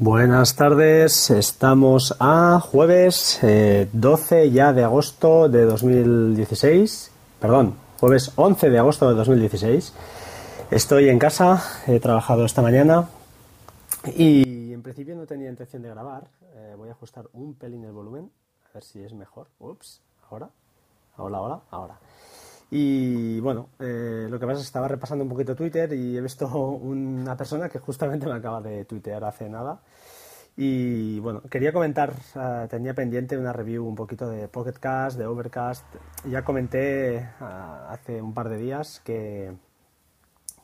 Buenas tardes, estamos a jueves 12 eh, ya de agosto de 2016, perdón, jueves 11 de agosto de 2016. Estoy en casa, he trabajado esta mañana y en principio no tenía intención de grabar. Eh, voy a ajustar un pelín el volumen, a ver si es mejor. Ups, ahora, ahora, ahora, ahora. Y bueno, eh, lo que pasa es que estaba repasando un poquito Twitter y he visto una persona que justamente me acaba de tuitear hace nada. Y bueno, quería comentar, eh, tenía pendiente una review un poquito de Pocket Cast, de Overcast. Ya comenté eh, hace un par de días que,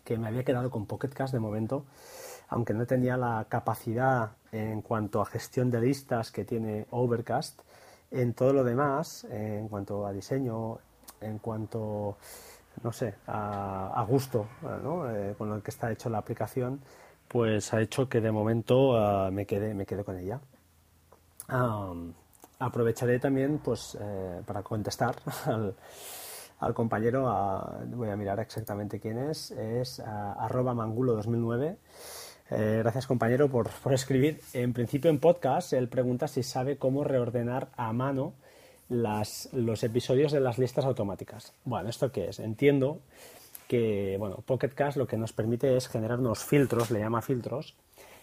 que me había quedado con Pocket Cast de momento, aunque no tenía la capacidad en cuanto a gestión de listas que tiene Overcast. En todo lo demás, en cuanto a diseño, en cuanto, no sé, a, gusto eh, con lo que está hecho la aplicación, pues ha hecho que de momento ah, me, quede, me quede con ella. aprovecharé también pues eh, para contestar al, compañero, voy a mirar exactamente quién es, es arroba mangulo 2009. Eh, gracias compañero por, por, escribir. En principio en podcast él pregunta si sabe cómo reordenar a mano las, los episodios de las listas automáticas. Bueno, ¿esto qué es? Entiendo que, bueno, Pocket Cast lo que nos permite es generar unos filtros, le llama filtros,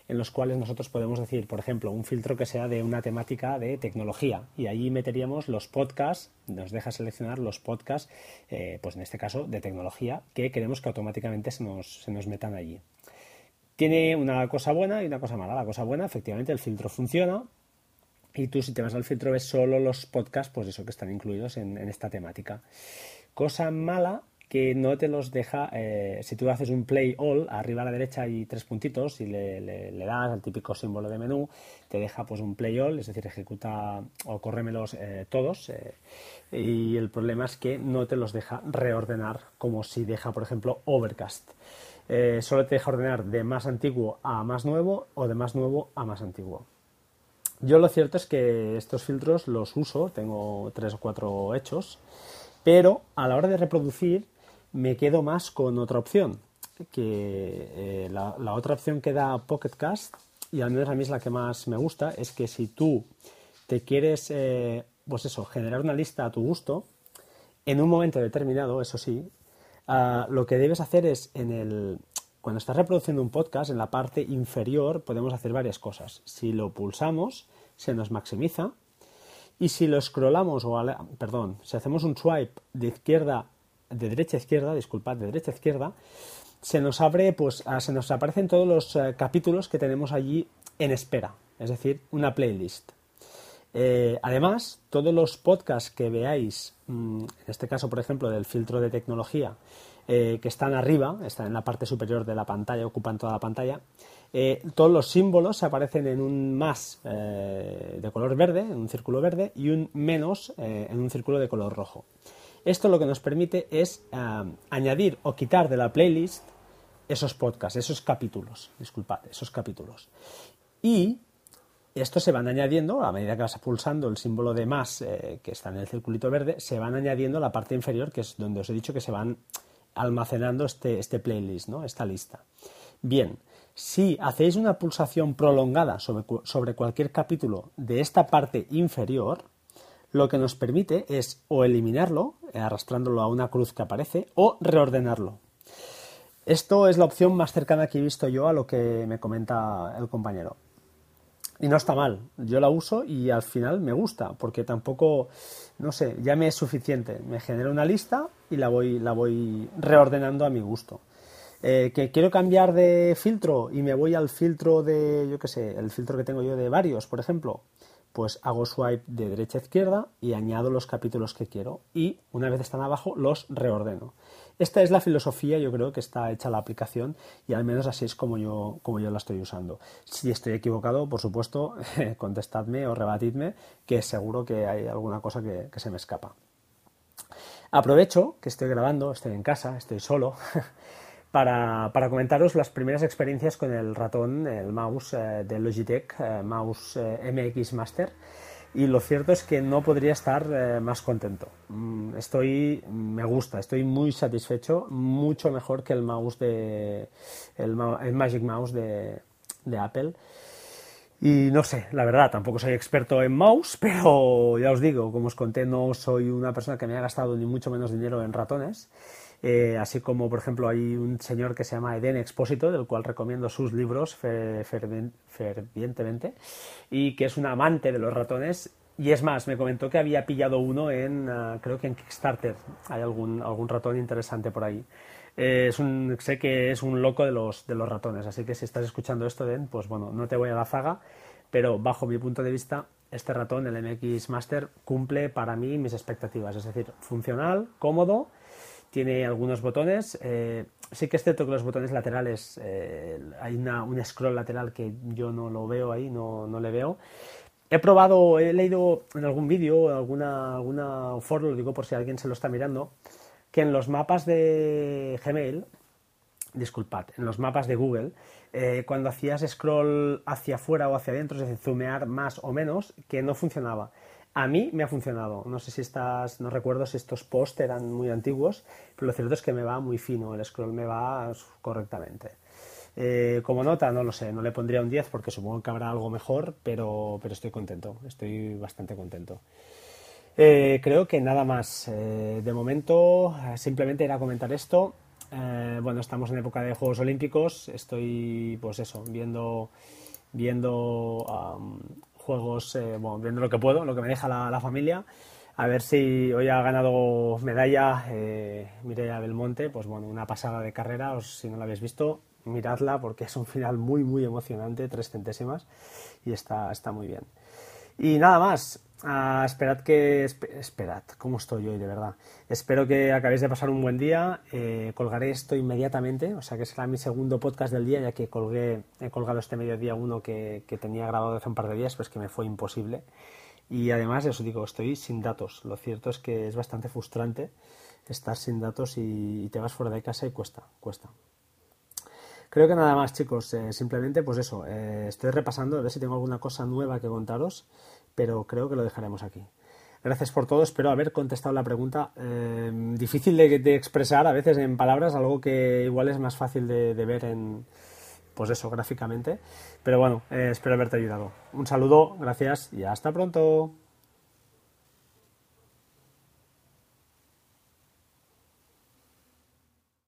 en los cuales nosotros podemos decir, por ejemplo, un filtro que sea de una temática de tecnología y allí meteríamos los podcasts, nos deja seleccionar los podcasts, eh, pues en este caso de tecnología, que queremos que automáticamente se nos, se nos metan allí. Tiene una cosa buena y una cosa mala. La cosa buena, efectivamente, el filtro funciona, y tú si te vas al filtro ves solo los podcasts, pues eso que están incluidos en, esta temática. Cosa mala que no te los deja, eh, si tú haces un play all, arriba a la derecha hay tres puntitos y le, das al típico símbolo de menú, te deja pues un play all, es decir, ejecuta o córremelos eh, todos eh, y el problema es que no te los deja reordenar como si deja, por ejemplo, Overcast. solo te deja ordenar de más antiguo a más nuevo o de más nuevo a más antiguo. Yo lo cierto es que estos filtros los uso, tengo tres o cuatro hechos, pero a la hora de reproducir me quedo más con otra opción, que eh, la, otra opción que da Pocket Cast, y al menos a mí es la que más me gusta, es que si tú te quieres, eh, pues eso, generar una lista a tu gusto, en un momento determinado, eso sí, ah, lo que debes hacer es en el, cuando estás reproduciendo un podcast, en la parte inferior podemos hacer varias cosas. Si lo pulsamos, se nos maximiza. Y si lo scrollamos, o perdón, si hacemos un swipe de izquierda, de derecha a izquierda, disculpad, de derecha a izquierda, se nos abre, pues se nos aparecen todos los eh, capítulos que tenemos allí en espera, es decir, una playlist. Eh, además, todos los podcasts que veáis, mm, en este caso, por ejemplo, del filtro de tecnología, eh, que están arriba, están en la parte superior de la pantalla, ocupan toda la pantalla. Eh, todos los símbolos aparecen en un más eh, de color verde, en un círculo verde, y un menos en un círculo de color rojo. Esto lo que nos permite es añadir o quitar de la playlist esos podcasts, esos capítulos, disculpad, esos capítulos. Y estos se van añadiendo, a medida que vas pulsando el símbolo de más que está en el circulito verde, se van añadiendo a la parte inferior, que es donde os he dicho que se van almacenando este, este playlist, ¿no? esta lista. Bien, si hacéis una pulsación prolongada sobre, sobre cualquier capítulo de esta parte inferior, lo que nos permite es o eliminarlo, arrastrándolo a una cruz que aparece, o reordenarlo. Esto es la opción más cercana que he visto yo a lo que me comenta el compañero. Y no está mal, yo la uso y al final me gusta, porque tampoco, no sé, ya me es suficiente. Me genera una lista y la voy, la voy reordenando a mi gusto. Eh, que quiero cambiar de filtro y me voy al filtro de, yo qué sé, el filtro que tengo yo de varios, por ejemplo, pues hago swipe de derecha a izquierda y añado los capítulos que quiero y una vez están abajo los reordeno. Esta es la filosofía, yo creo, que está hecha la aplicación y al menos así es como yo, como yo la estoy usando. Si estoy equivocado, por supuesto, contestadme o rebatidme, que seguro que hay alguna cosa que, se me escapa. Aprovecho que estoy grabando, estoy en casa, estoy solo, para, comentaros las primeras experiencias con el ratón, el mouse eh, de Logitech, eh, mouse eh, MX Master y lo cierto es que no podría estar más contento. Mm, estoy, me gusta, estoy muy satisfecho, mucho mejor que el mouse de, el, Magic Mouse de, Apple. Y no sé, la verdad, tampoco soy experto en mouse, pero ya os digo, como os conté, no soy una persona que me haya gastado ni mucho menos dinero en ratones. Eh, así como, por ejemplo, hay un señor que se llama Eden Expósito, del cual recomiendo sus libros fervientemente, y que es un amante de los ratones. Y es más, me comentó que había pillado uno en, ah, creo que en Kickstarter. Hay algún, algún ratón interesante por ahí. Eh, sé que es un loco de los, de los ratones, así que si estás escuchando esto, Den, pues bueno, no te voy a la zaga, pero bajo mi punto de vista, este ratón, el MX Master, cumple para mí mis expectativas. Es decir, funcional, cómodo tiene algunos botones. Eh, sí que es cierto que los botones laterales, eh, hay un scroll lateral que yo no lo veo ahí, no, no le veo. He probado, he leído en algún vídeo, alguna, alguna foro, digo por si alguien se lo está mirando, que en los mapas de Gmail, disculpad, en los mapas de Google, eh, cuando hacías scroll hacia afuera o hacia adentro, es decir, zoomear más o menos, que no funcionaba. A mí me ha funcionado. No sé si estas, no recuerdo si estos posts eran muy antiguos, pero lo cierto es que me va muy fino, el scroll me va correctamente. Eh, como nota, no lo sé, no le pondría un 10 porque supongo que habrá algo mejor, pero, pero estoy contento, estoy bastante contento. Eh, creo que nada más. Eh, de momento, simplemente era comentar esto. bueno, estamos en época de Juegos Olímpicos, estoy, pues eso, viendo, viendo juegos, eh, bueno, viendo lo que puedo, lo que me deja la, familia. A ver si hoy ha ganado medalla eh, Mireia Belmonte, pues bueno, una pasada de carrera, os, si no la habéis visto, miradla porque es un final muy, muy emocionante, tres centésimas, y está, está muy bien. Y nada más, Ah, esperad que. esperad, ¿cómo estoy hoy, de verdad? Espero que acabéis de pasar un buen día. Eh, colgaré esto inmediatamente, o sea que será mi segundo podcast del día, ya que colgué, he colgado este mediodía uno que, tenía grabado hace un par de días, pues que me fue imposible. Y además, eso digo, estoy sin datos. Lo cierto es que es bastante frustrante estar sin datos y, te vas fuera de casa y cuesta, cuesta. Creo que nada más, chicos. Eh, simplemente, pues eso, eh, estoy repasando a ver si tengo alguna cosa nueva que contaros pero creo que lo dejaremos aquí. Gracias por todo, espero haber contestado la pregunta. Eh, difícil de, expresar a veces en palabras, algo que igual es más fácil de, ver en, pues eso, gráficamente. Pero bueno, eh, espero haberte ayudado. Un saludo, gracias y hasta pronto.